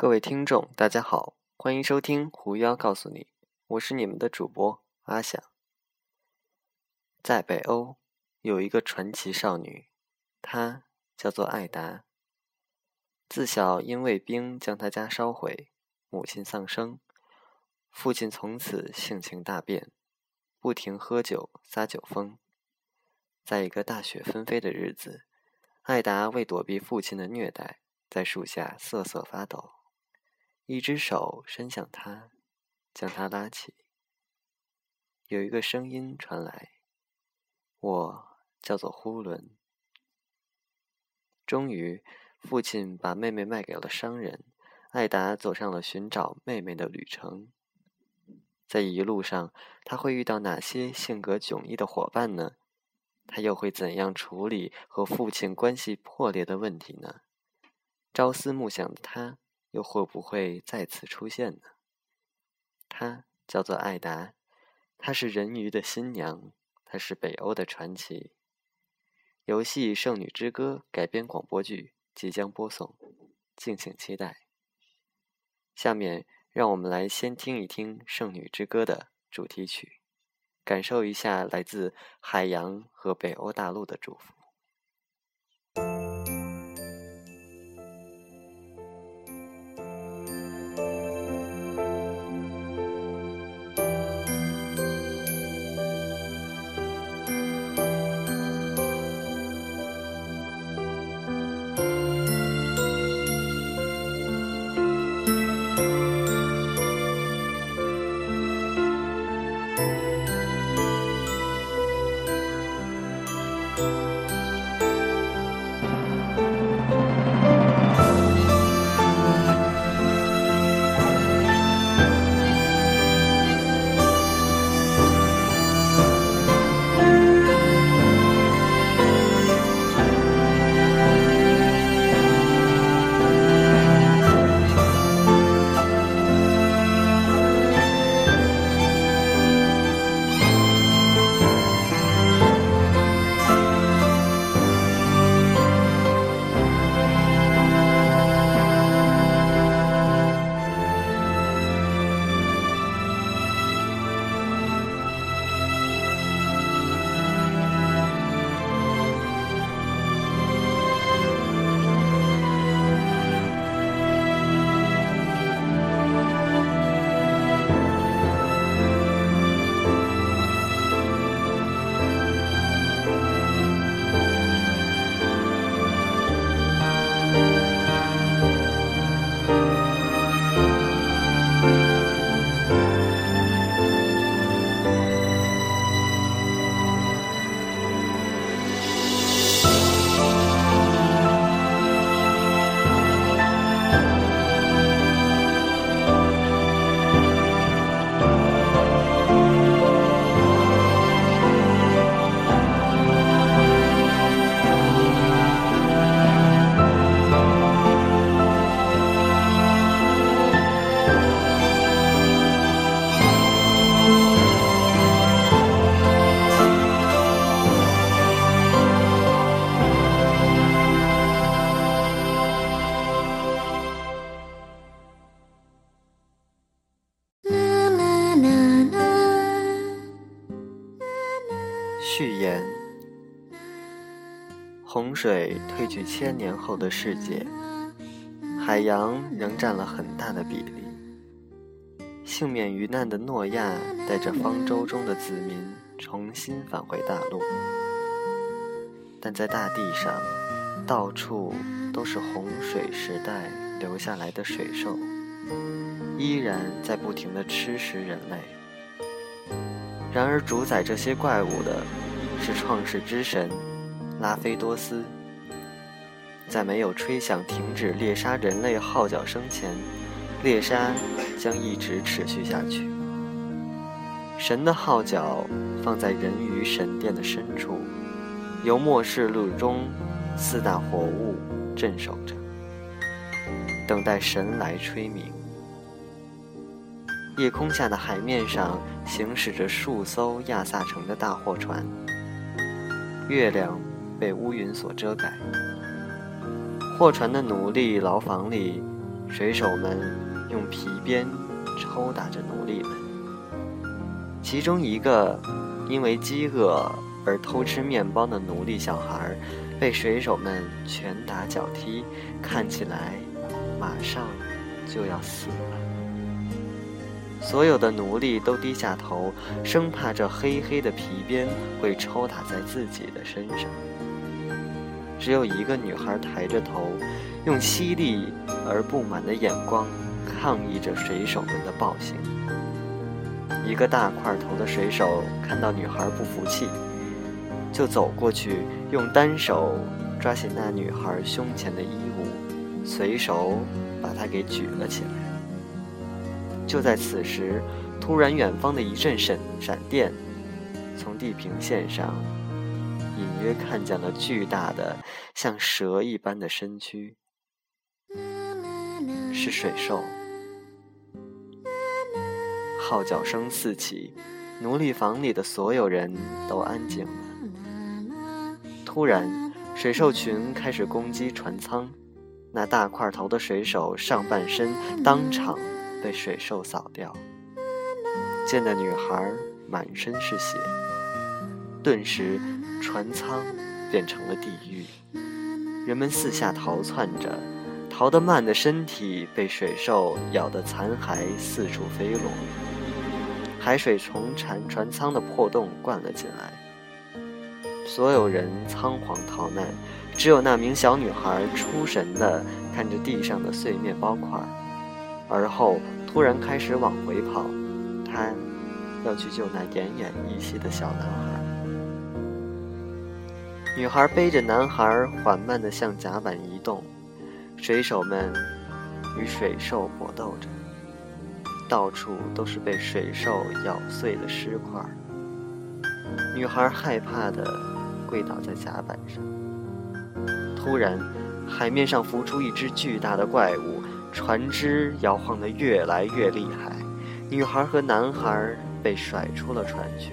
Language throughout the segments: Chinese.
各位听众，大家好，欢迎收听《狐妖告诉你》，我是你们的主播阿想。在北欧有一个传奇少女，她叫做艾达。自小因卫兵将她家烧毁，母亲丧生，父亲从此性情大变，不停喝酒撒酒疯。在一个大雪纷飞的日子，艾达为躲避父亲的虐待，在树下瑟瑟发抖。一只手伸向他，将他拉起。有一个声音传来：“我叫做呼伦。”终于，父亲把妹妹卖给了商人，艾达走上了寻找妹妹的旅程。在一路上，他会遇到哪些性格迥异的伙伴呢？他又会怎样处理和父亲关系破裂的问题呢？朝思暮想的他。又会不会再次出现呢？她叫做艾达，她是人鱼的新娘，她是北欧的传奇。游戏《圣女之歌》改编广播剧即将播送，敬请期待。下面让我们来先听一听《圣女之歌》的主题曲，感受一下来自海洋和北欧大陆的祝福。序言：洪水退去千年后的世界，海洋仍占了很大的比例。幸免于难的诺亚带着方舟中的子民重新返回大陆，但在大地上，到处都是洪水时代留下来的水兽，依然在不停地吃食人类。然而，主宰这些怪物的是创世之神拉菲多斯。在没有吹响停止猎杀人类号角声前，猎杀将一直持续下去。神的号角放在人鱼神殿的深处，由末世录中四大活物镇守着，等待神来吹鸣。夜空下的海面上行驶着数艘亚萨城的大货船，月亮被乌云所遮盖。货船的奴隶牢房里，水手们用皮鞭抽打着奴隶们。其中一个因为饥饿而偷吃面包的奴隶小孩，被水手们拳打脚踢，看起来马上就要死了。所有的奴隶都低下头，生怕这黑黑的皮鞭会抽打在自己的身上。只有一个女孩抬着头，用犀利而不满的眼光抗议着水手们的暴行。一个大块头的水手看到女孩不服气，就走过去，用单手抓起那女孩胸前的衣物，随手把她给举了起来。就在此时，突然，远方的一阵闪闪电，从地平线上隐约看见了巨大的、像蛇一般的身躯，是水兽。号角声四起，奴隶房里的所有人都安静了。突然，水兽群开始攻击船舱，那大块头的水手上半身当场。被水兽扫掉，见的女孩满身是血，顿时船舱变成了地狱。人们四下逃窜着，逃得慢的身体被水兽咬得残骸四处飞落，海水从船船舱的破洞灌了进来。所有人仓皇逃难，只有那名小女孩出神地看着地上的碎面包块。而后突然开始往回跑，他要去救那奄奄一息的小男孩。女孩背着男孩缓慢地向甲板移动，水手们与水兽搏斗着，到处都是被水兽咬碎的尸块。女孩害怕地跪倒在甲板上。突然，海面上浮出一只巨大的怪物。船只摇晃得越来越厉害，女孩和男孩被甩出了船去。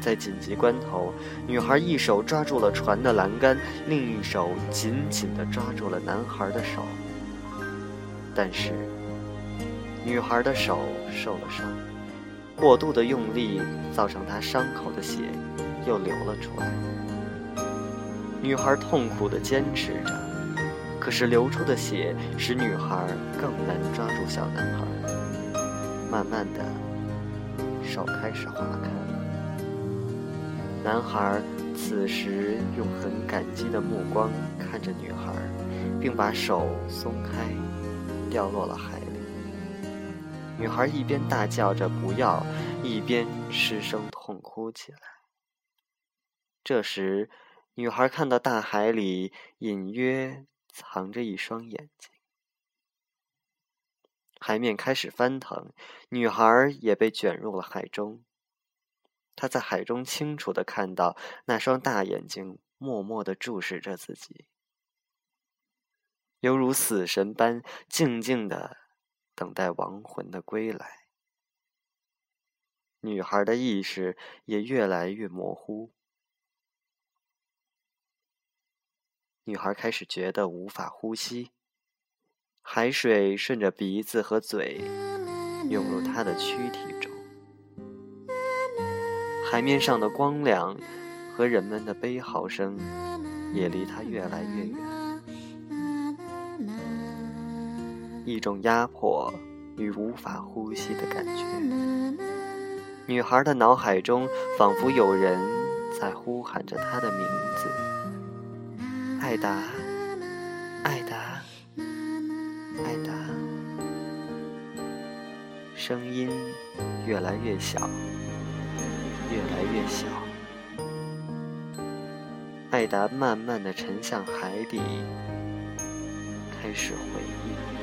在紧急关头，女孩一手抓住了船的栏杆，另一手紧紧地抓住了男孩的手。但是，女孩的手受了伤，过度的用力造成她伤口的血又流了出来。女孩痛苦地坚持着。可是流出的血使女孩更难抓住小男孩。慢慢的，手开始划开。男孩此时用很感激的目光看着女孩，并把手松开，掉落了海里。女孩一边大叫着“不要”，一边失声痛哭起来。这时，女孩看到大海里隐约。藏着一双眼睛，海面开始翻腾，女孩也被卷入了海中。她在海中清楚的看到那双大眼睛默默的注视着自己，犹如死神般静静的等待亡魂的归来。女孩的意识也越来越模糊。女孩开始觉得无法呼吸，海水顺着鼻子和嘴涌入她的躯体中，海面上的光亮和人们的悲嚎声也离她越来越远，一种压迫与无法呼吸的感觉。女孩的脑海中仿佛有人在呼喊着她的名字。艾达，艾达，艾达，声音越来越小，越来越小。艾达慢慢的沉向海底，开始回忆。